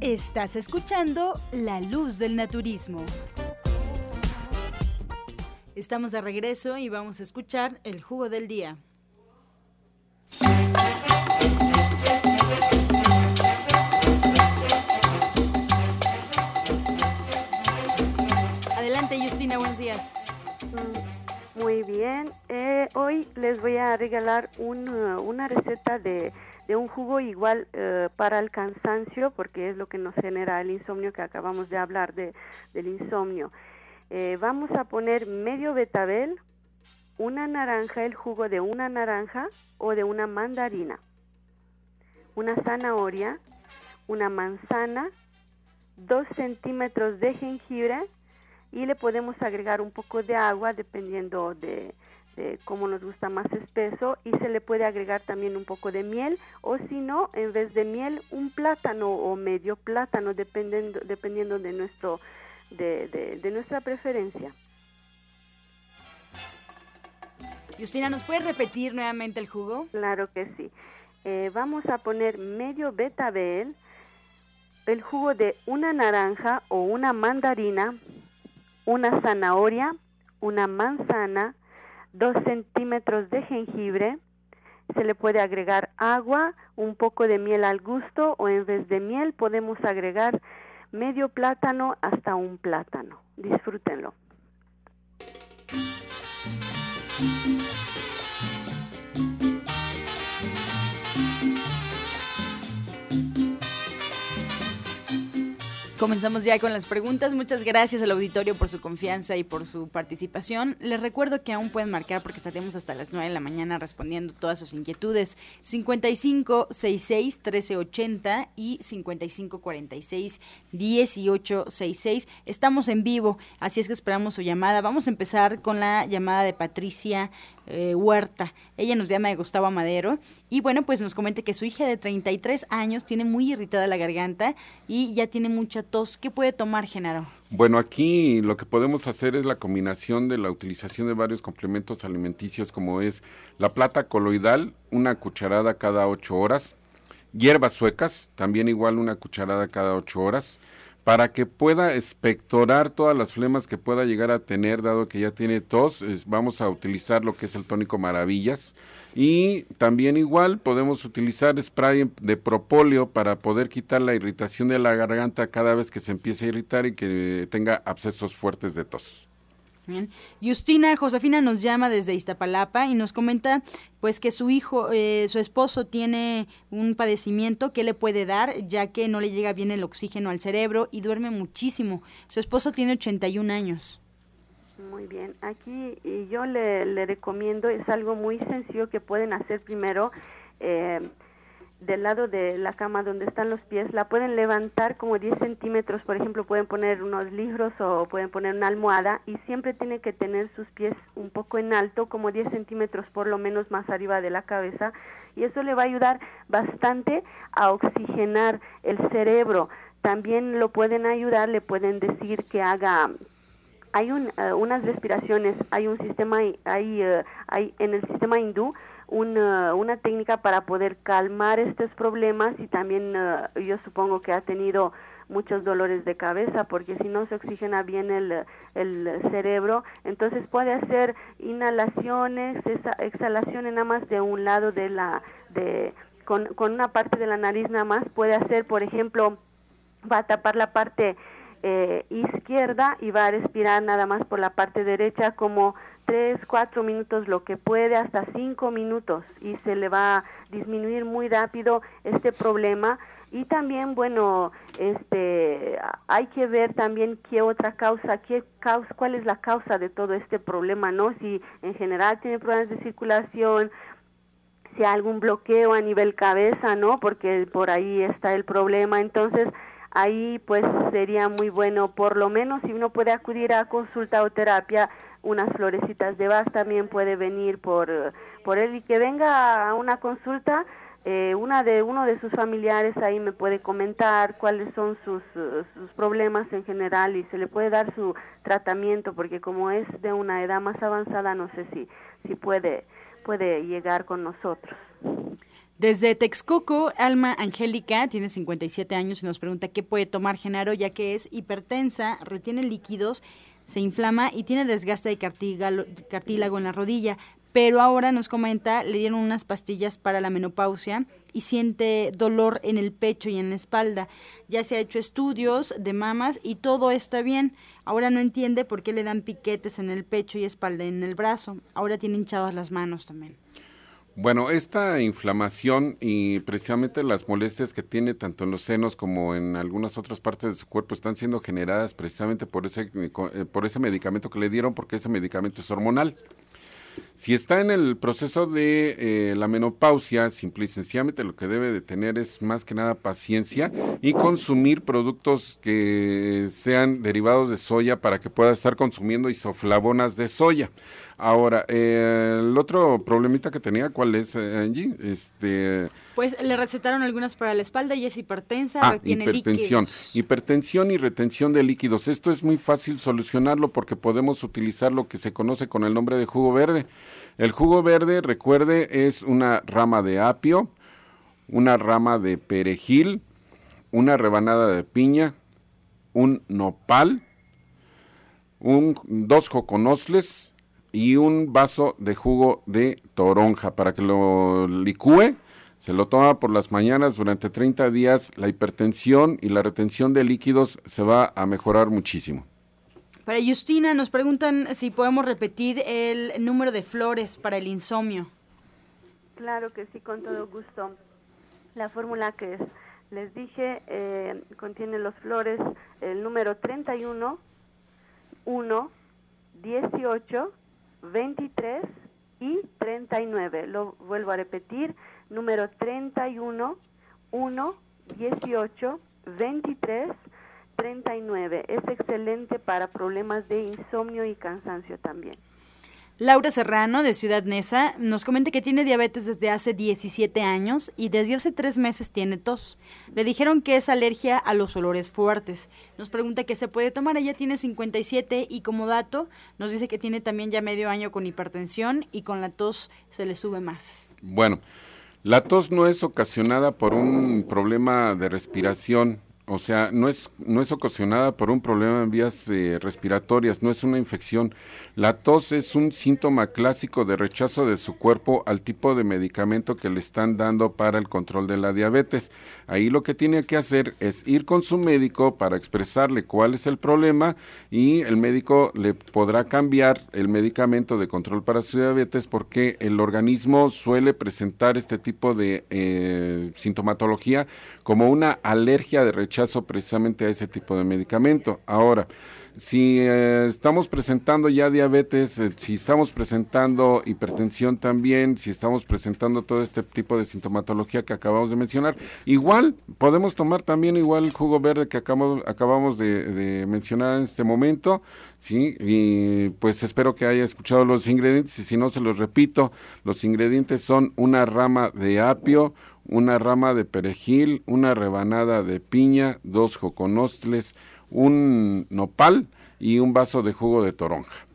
Estás escuchando La Luz del Naturismo. Estamos de regreso y vamos a escuchar el jugo del día. Justina, buenos días. Mm, muy bien. Eh, hoy les voy a regalar una receta de, un jugo igual eh, para el cansancio, porque es lo que nos genera el insomnio que acabamos de hablar de, del insomnio. Eh, vamos a poner medio betabel, una naranja, el jugo de una naranja o de una mandarina, una zanahoria, una manzana, dos centímetros de jengibre, y le podemos agregar un poco de agua dependiendo de, cómo nos gusta más espeso y se le puede agregar también un poco de miel o si no, en vez de miel, un plátano o medio plátano dependiendo, dependiendo de, nuestro, de, de, nuestra preferencia. Justina, ¿nos puede repetir nuevamente el jugo? Claro que sí. Eh, vamos a poner medio betabel, el jugo de una naranja o una mandarina, una zanahoria, una manzana, dos centímetros de jengibre, se le puede agregar agua, un poco de miel al gusto o en vez de miel podemos agregar medio plátano hasta un plátano. Disfrútenlo. Comenzamos ya con las preguntas. Muchas gracias al auditorio por su confianza y por su participación. Les recuerdo que aún pueden marcar porque estaremos hasta las 9 de la mañana respondiendo todas sus inquietudes. 55 66 1380 y 55 46 1866. Estamos en vivo, así es que esperamos su llamada. Vamos a empezar con la llamada de Patricia eh, Huerta. Ella nos llama Gustavo Madero y bueno, pues nos comenta que su hija de 33 años tiene muy irritada la garganta y ya tiene mucha tos. ¿Qué puede tomar, Genaro? Bueno, aquí lo que podemos hacer es la combinación de la utilización de varios complementos alimenticios como es la plata coloidal, una cucharada cada 8 horas, hierbas suecas, también igual una cucharada cada 8 horas, para que pueda espectorar todas las flemas que pueda llegar a tener, dado que ya tiene tos, vamos a utilizar lo que es el tónico Maravillas. Y también igual podemos utilizar spray de propóleo para poder quitar la irritación de la garganta cada vez que se empiece a irritar y que tenga abscesos fuertes de tos. Justina Josefina nos llama desde Iztapalapa y nos comenta pues que su hijo, eh, su esposo tiene un padecimiento que le puede dar ya que no le llega bien el oxígeno al cerebro y duerme muchísimo. Su esposo tiene 81 años. Muy bien, aquí yo le, le recomiendo, es algo muy sencillo que pueden hacer primero. Eh, del lado de la cama donde están los pies, la pueden levantar como 10 centímetros, por ejemplo, pueden poner unos libros o pueden poner una almohada y siempre tiene que tener sus pies un poco en alto, como 10 centímetros por lo menos más arriba de la cabeza y eso le va a ayudar bastante a oxigenar el cerebro. También lo pueden ayudar, le pueden decir que haga hay eh, unas respiraciones, hay un sistema, hay, uh, hay en el sistema hindú una, una técnica para poder calmar estos problemas y también eh, yo supongo que ha tenido muchos dolores de cabeza porque si no se oxigena bien el, el cerebro, entonces puede hacer inhalaciones, exhalaciones nada más de un lado de la, de, con, con una parte de la nariz nada más, puede hacer, por ejemplo, va a tapar la parte eh, izquierda y va a respirar nada más por la parte derecha como tres, cuatro minutos, lo que puede, hasta cinco minutos y se le va a disminuir muy rápido este problema. Y también bueno este hay que ver también qué otra causa qué causa cuál es la causa de todo este problema no si en general tiene problemas de circulación si hay algún bloqueo a nivel cabeza no porque por ahí está el problema. Entonces ahí pues sería muy bueno por lo menos si uno puede acudir a consulta o terapia unas florecitas de Bach también puede venir por por él y que venga a una consulta eh, una de uno de sus familiares ahí me puede comentar cuáles son sus, sus problemas en general y se le puede dar su tratamiento porque como es de una edad más avanzada no sé si si puede puede llegar con nosotros. Desde Texcoco, Alma Angélica tiene 57 años y nos pregunta qué puede tomar Genaro ya que es hipertensa, retiene líquidos, se inflama y tiene desgaste de cartílago en la rodilla pero ahora nos comenta, le dieron unas pastillas para la menopausia y siente dolor en el pecho y en la espalda. Ya se ha hecho estudios de mamas y todo está bien. Ahora no entiende por qué le dan piquetes en el pecho y espalda en el brazo. Ahora tiene hinchadas las manos también. Bueno, esta inflamación y precisamente las molestias que tiene tanto en los senos como en algunas otras partes de su cuerpo están siendo generadas precisamente por ese, eh, por ese medicamento que le dieron, porque ese medicamento es hormonal. Si está en el proceso de eh, la menopausia, simple y sencillamente lo que debe de tener es más que nada paciencia y consumir productos que sean derivados de soya para que pueda estar consumiendo isoflavonas de soya. Ahora, eh, el otro problemita que tenía, ¿cuál es, eh, Angie? Este... Pues le recetaron algunas para la espalda y es hipertensa, ah, hipertensión. Hipertensión y retención de líquidos. Esto es muy fácil solucionarlo porque podemos utilizar lo que se conoce con el nombre de jugo verde. El jugo verde, recuerde, es una rama de apio, una rama de perejil, una rebanada de piña, un nopal, un, dos joconosles, y un vaso de jugo de toronja para que lo licúe. Se lo toma por las mañanas durante 30 días. La hipertensión y la retención de líquidos se va a mejorar muchísimo. Para Justina nos preguntan si podemos repetir el número de flores para el insomnio. Claro que sí, con todo gusto. La fórmula que les dije eh, contiene los flores, el número 31, 1, 18, 23 y 39. Lo vuelvo a repetir, número 31, 1, 18, 23, 39. Es excelente para problemas de insomnio y cansancio también. Laura Serrano, de Ciudad Neza, nos comenta que tiene diabetes desde hace 17 años y desde hace tres meses tiene tos. Le dijeron que es alergia a los olores fuertes. Nos pregunta qué se puede tomar. Ella tiene 57 y como dato nos dice que tiene también ya medio año con hipertensión y con la tos se le sube más. Bueno, la tos no es ocasionada por un problema de respiración o sea, no es, no es ocasionada por un problema en vías eh, respiratorias, no es una infección. La tos es un síntoma clásico de rechazo de su cuerpo al tipo de medicamento que le están dando para el control de la diabetes. Ahí lo que tiene que hacer es ir con su médico para expresarle cuál es el problema y el médico le podrá cambiar el medicamento de control para su diabetes porque el organismo suele presentar este tipo de eh, sintomatología como una alergia de rechazo precisamente a ese tipo de medicamento. Ahora, si eh, estamos presentando ya diabetes, eh, si estamos presentando hipertensión también, si estamos presentando todo este tipo de sintomatología que acabamos de mencionar, igual podemos tomar también igual el jugo verde que acabamos, acabamos de, de, mencionar en este momento, sí, y pues espero que haya escuchado los ingredientes y si no se los repito, los ingredientes son una rama de apio, una rama de perejil, una rebanada de piña, dos joconostles, un nopal y un vaso de jugo de toronja.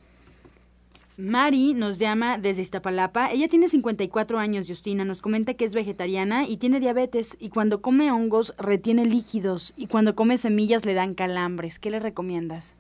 Mari nos llama desde Iztapalapa. Ella tiene 54 años, Justina. Nos comenta que es vegetariana y tiene diabetes y cuando come hongos retiene líquidos y cuando come semillas le dan calambres. ¿Qué le recomiendas?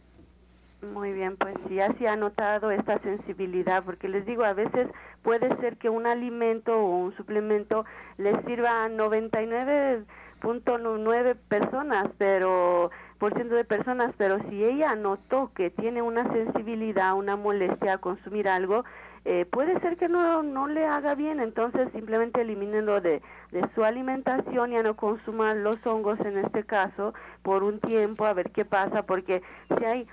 Muy bien, pues sí, así ha notado esta sensibilidad, porque les digo, a veces puede ser que un alimento o un suplemento les sirva a 99.9 personas, pero de personas, pero si ella notó que tiene una sensibilidad, una molestia a consumir algo, eh, puede ser que no, no le haga bien, entonces simplemente elimínenlo de, de su alimentación, ya no consuma los hongos en este caso por un tiempo, a ver qué pasa, porque si hay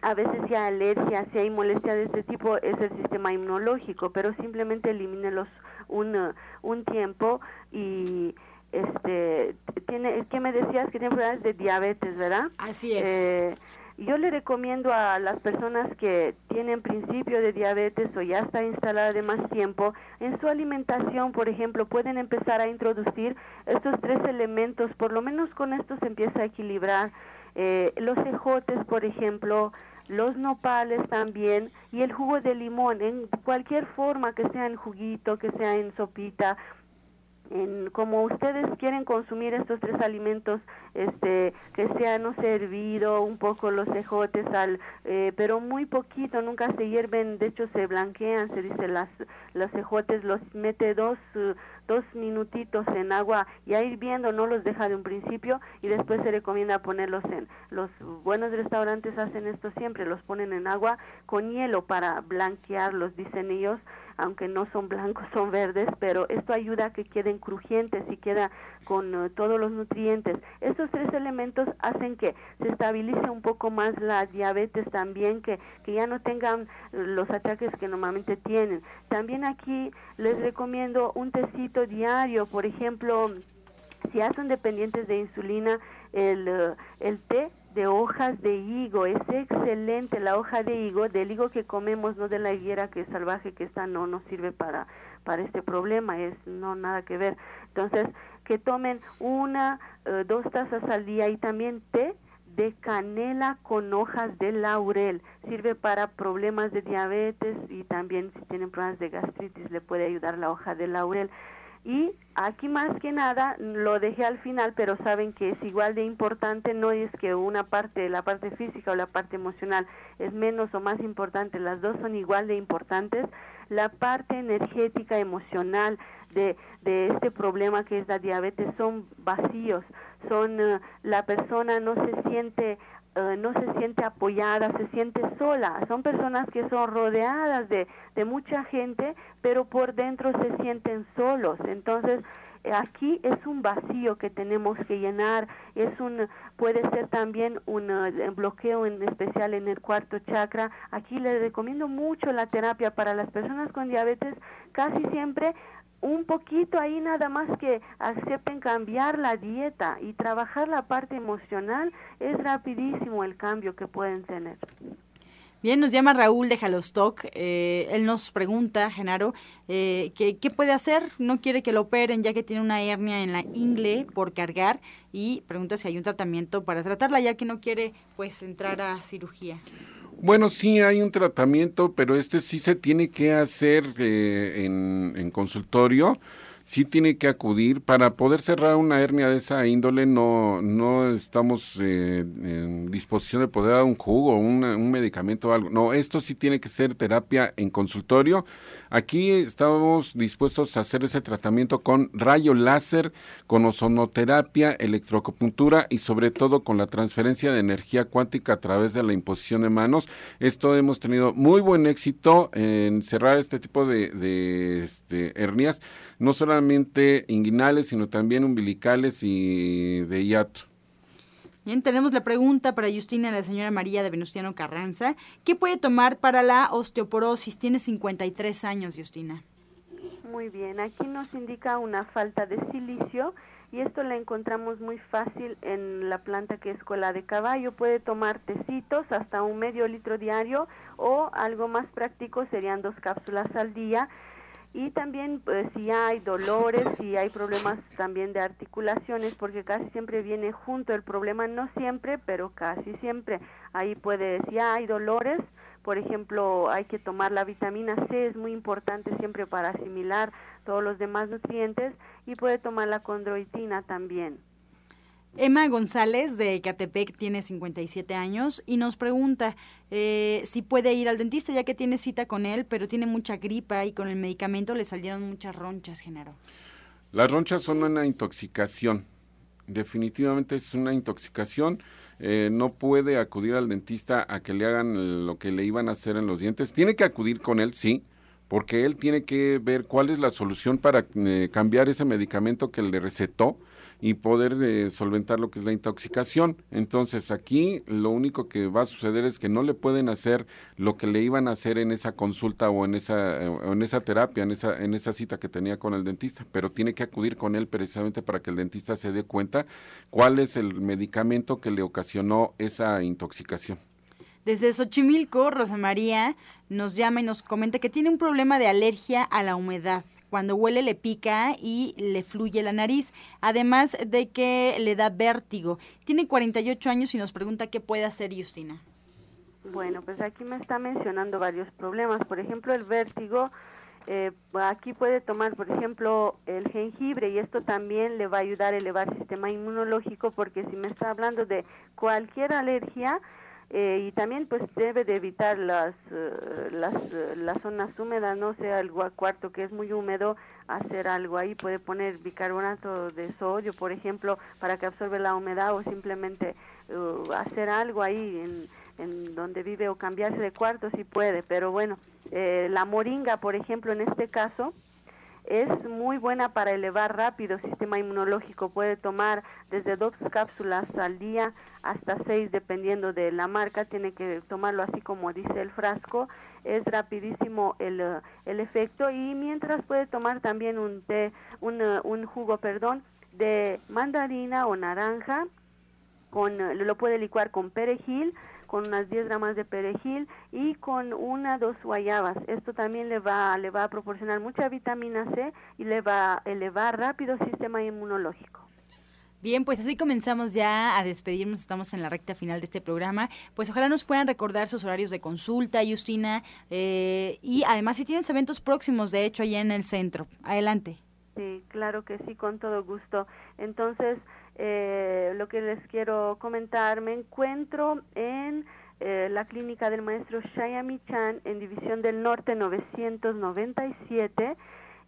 a veces si hay alergia, si hay molestia de este tipo, es el sistema inmunológico, pero simplemente elimínelos un, un tiempo y este tiene que me decías que tiene problemas de diabetes, ¿verdad? Así es. Eh, yo le recomiendo a las personas que tienen principio de diabetes o ya está instalada de más tiempo, en su alimentación, por ejemplo, pueden empezar a introducir estos tres elementos, por lo menos con esto se empieza a equilibrar. Eh, los ejotes, por ejemplo, los nopales también y el jugo de limón en cualquier forma que sea en juguito, que sea en sopita, en como ustedes quieren consumir estos tres alimentos este que sean no servido un poco los ejotes al eh, pero muy poquito nunca se hierven de hecho se blanquean se dice las los ejotes los mete dos dos minutitos en agua ya hirviendo, no los deja de un principio y después se recomienda ponerlos en, los buenos restaurantes hacen esto siempre, los ponen en agua con hielo para blanquearlos, dicen ellos, aunque no son blancos, son verdes, pero esto ayuda a que queden crujientes y queda con eh, todos los nutrientes. Estos tres elementos hacen que se estabilice un poco más la diabetes también, que, que ya no tengan los ataques que normalmente tienen. También aquí les recomiendo un tecito diario, por ejemplo, si hacen dependientes de insulina, el, eh, el té de hojas de higo. Es excelente la hoja de higo, del higo que comemos, no de la higuera que es salvaje, que esta no nos sirve para, para este problema, es no nada que ver. Entonces, que tomen una, eh, dos tazas al día y también té de canela con hojas de laurel. Sirve para problemas de diabetes y también si tienen problemas de gastritis le puede ayudar la hoja de laurel. Y aquí más que nada lo dejé al final, pero saben que es igual de importante, no es que una parte, la parte física o la parte emocional es menos o más importante, las dos son igual de importantes. La parte energética, emocional de, de este problema que es la diabetes son vacíos, son eh, la persona no se siente eh, no se siente apoyada, se siente sola. Son personas que son rodeadas de, de mucha gente, pero por dentro se sienten solos. Entonces, aquí es un vacío que tenemos que llenar, es un puede ser también un eh, bloqueo en especial en el cuarto chakra. Aquí les recomiendo mucho la terapia para las personas con diabetes, casi siempre un poquito ahí nada más que acepten cambiar la dieta y trabajar la parte emocional, es rapidísimo el cambio que pueden tener. Bien, nos llama Raúl de Jalostoc. Eh, él nos pregunta, Genaro, eh, qué puede hacer. No quiere que lo operen ya que tiene una hernia en la ingle por cargar y pregunta si hay un tratamiento para tratarla ya que no quiere pues entrar a cirugía. Bueno, sí hay un tratamiento, pero este sí se tiene que hacer eh, en consultorio sí tiene que acudir para poder cerrar una hernia de esa índole no no estamos eh, en disposición de poder dar un jugo un medicamento o algo. No esto sí tiene que ser terapia en consultorio aquí estamos dispuestos a hacer ese tratamiento con rayo láser con ozonoterapia electroacupuntura y sobre todo con la transferencia de energía cuántica a través de la imposición de manos esto hemos tenido muy buen éxito en cerrar este tipo de, este, hernias no solamente inguinales, sino también umbilicales y de hiato. Bien, tenemos la pregunta para Justina, la señora María de Venustiano Carranza. ¿Qué puede tomar para la osteoporosis? Tiene 53 años, Justina. Muy bien, aquí nos indica una falta de silicio y esto la encontramos muy fácil en la planta que es cola de caballo. Puede tomar tecitos hasta un medio litro diario o algo más práctico serían dos cápsulas al día y también pues, si hay dolores, si hay problemas también de articulaciones, porque casi siempre viene junto el problema, no siempre, pero casi siempre. Ahí puede, si hay dolores, por ejemplo, hay que tomar la vitamina C, es muy importante siempre para asimilar todos los demás nutrientes, y puede tomar la condroitina también. Emma González de Catepec tiene 57 años y nos pregunta eh, si puede ir al dentista ya que tiene cita con él, pero tiene mucha gripa y con el medicamento le salieron muchas ronchas, Genaro. Las ronchas son una intoxicación, definitivamente es una intoxicación. Eh, no puede acudir al dentista a que le hagan lo que le iban a hacer en los dientes. Tiene que acudir con él, sí, porque él tiene que ver cuál es la solución para eh, cambiar ese medicamento que le recetó y poder eh, solventar lo que es la intoxicación. Entonces aquí lo único que va a suceder es que no le pueden hacer lo que le iban a hacer en esa consulta o en esa, eh, en esa terapia, en esa, en esa cita que tenía con el dentista, pero tiene que acudir con él precisamente para que el dentista se dé cuenta cuál es el medicamento que le ocasionó esa intoxicación. Desde Xochimilco, Rosa María nos llama y nos comenta que tiene un problema de alergia a la humedad cuando huele le pica y le fluye la nariz, además de que le da vértigo. Tiene 48 años y nos pregunta qué puede hacer Justina. Bueno, pues aquí me está mencionando varios problemas. Por ejemplo, el vértigo, eh, aquí puede tomar, por ejemplo, el jengibre y esto también le va a ayudar a elevar el sistema inmunológico porque si me está hablando de cualquier alergia, eh, y también pues debe de evitar las eh, las, eh, las zonas húmedas no sea el cuarto que es muy húmedo hacer algo ahí puede poner bicarbonato de sodio por ejemplo para que absorbe la humedad o simplemente hacer algo ahí en, en donde vive o cambiarse de cuarto si puede. Pero bueno la moringa por ejemplo en este caso es muy buena para elevar rápido el sistema inmunológico. Puede tomar desde dos cápsulas al día hasta seis, dependiendo de la marca. Tiene que tomarlo así como dice el frasco. Es rapidísimo el, el efecto. Y mientras puede tomar también un té, un, un jugo, perdón, de mandarina o naranja. Con, lo puede licuar con perejil con unas 10 gramos de perejil y con una dos guayabas. Esto también le va, le va a proporcionar mucha vitamina C y le va a elevar rápido el sistema inmunológico. Bien, pues así comenzamos ya a despedirnos, estamos en la recta final de este programa. Pues ojalá nos puedan recordar sus horarios de consulta, Justina, eh, y además si tienes eventos próximos, de hecho, allá en el centro. Adelante. Sí, claro que sí, con todo gusto. Entonces, eh, lo que les quiero comentar, me encuentro en eh, la clínica del maestro Shayami Chan en División del Norte 997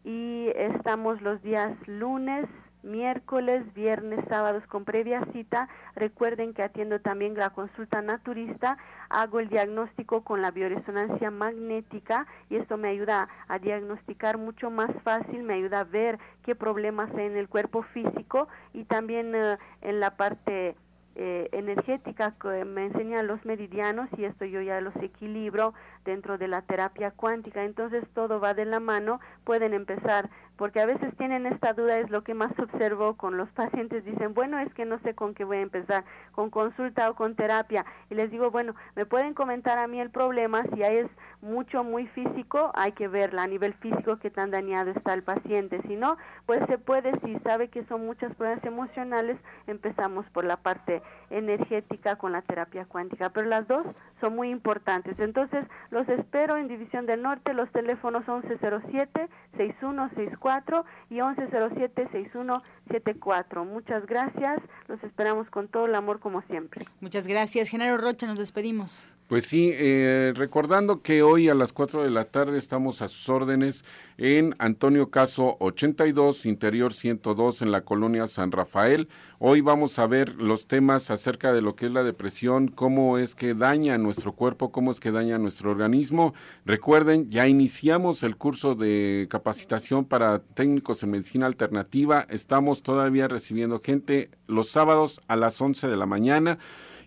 y estamos los días lunes, miércoles, viernes, sábados con previa cita. Recuerden que atiendo también la consulta naturista, hago el diagnóstico con la bioresonancia magnética y esto me ayuda a diagnosticar mucho más fácil, me ayuda a ver qué problemas hay en el cuerpo físico y también eh, en la parte eh, energética que me enseñan los meridianos y esto yo ya los equilibro dentro de la terapia cuántica. Entonces todo va de la mano, pueden empezar porque a veces tienen esta duda, es lo que más observo con los pacientes, dicen, bueno, es que no sé con qué voy a empezar, con consulta o con terapia, y les digo, bueno, me pueden comentar a mí el problema, si es mucho, muy físico, hay que verla a nivel físico qué tan dañado está el paciente, si no, pues se puede, si sabe que son muchas pruebas emocionales, empezamos por la parte energética con la terapia cuántica, pero las dos son muy importantes, entonces los espero en División del Norte, los teléfonos 1107 6164 y 1107-6174. Muchas gracias, los esperamos con todo el amor como siempre. Muchas gracias, Genaro Rocha, nos despedimos. Pues sí, eh, recordando que hoy a las 4 de la tarde estamos a sus órdenes en Antonio Caso 82, Interior 102 en la colonia San Rafael. Hoy vamos a ver los temas acerca de lo que es la depresión, cómo es que daña nuestro cuerpo, cómo es que daña nuestro organismo. Recuerden, ya iniciamos el curso de capacitación para técnicos en medicina alternativa. Estamos todavía recibiendo gente los sábados a las 11 de la mañana.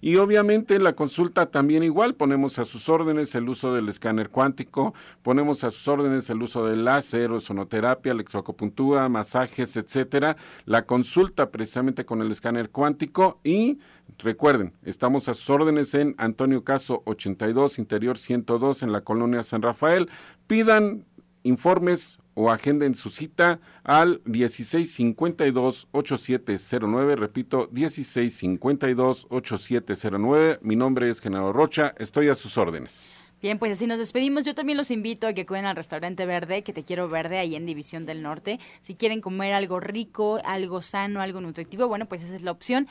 Y obviamente en la consulta también igual ponemos a sus órdenes el uso del escáner cuántico, ponemos a sus órdenes el uso del láser, sonoterapia, electroacupuntura, masajes, etcétera. La consulta precisamente con el escáner cuántico y recuerden, estamos a sus órdenes en Antonio Caso 82, Interior 102 en la colonia San Rafael. Pidan informes o agenden su cita al 1652-8709. Repito, 1652-8709. Mi nombre es Genaro Rocha. Estoy a sus órdenes. Bien, pues así nos despedimos. Yo también los invito a que acuden al restaurante Verde, que te quiero verde, ahí en División del Norte. Si quieren comer algo rico, algo sano, algo nutritivo, bueno, pues esa es la opción.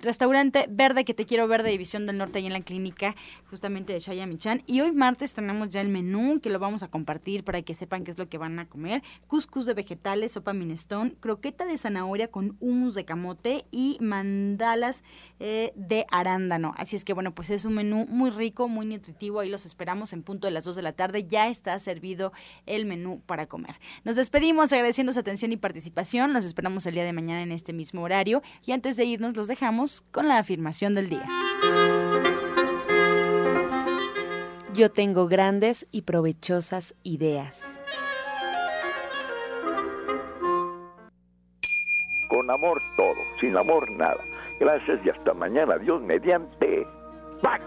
Restaurante Verde, que te quiero verde, División del Norte, ahí en la clínica justamente de Shaya Michan. Y hoy martes tenemos ya el menú que lo vamos a compartir para que sepan qué es lo que van a comer. Cuscús de vegetales, sopa minestón, croqueta de zanahoria con humus de camote y mandalas eh, de arándano. Así es que bueno, pues es un menú muy rico, muy nutritivo. Ahí los esperamos en punto de las 2 de la tarde. Ya está servido el menú para comer. Nos despedimos agradeciendo su atención y participación. Los esperamos el día de mañana en este mismo horario. Y antes de irnos, los dejamos con la afirmación del día. Yo tengo grandes y provechosas ideas. Con amor todo, sin amor nada. Gracias y hasta mañana. Dios mediante. ¡Pax!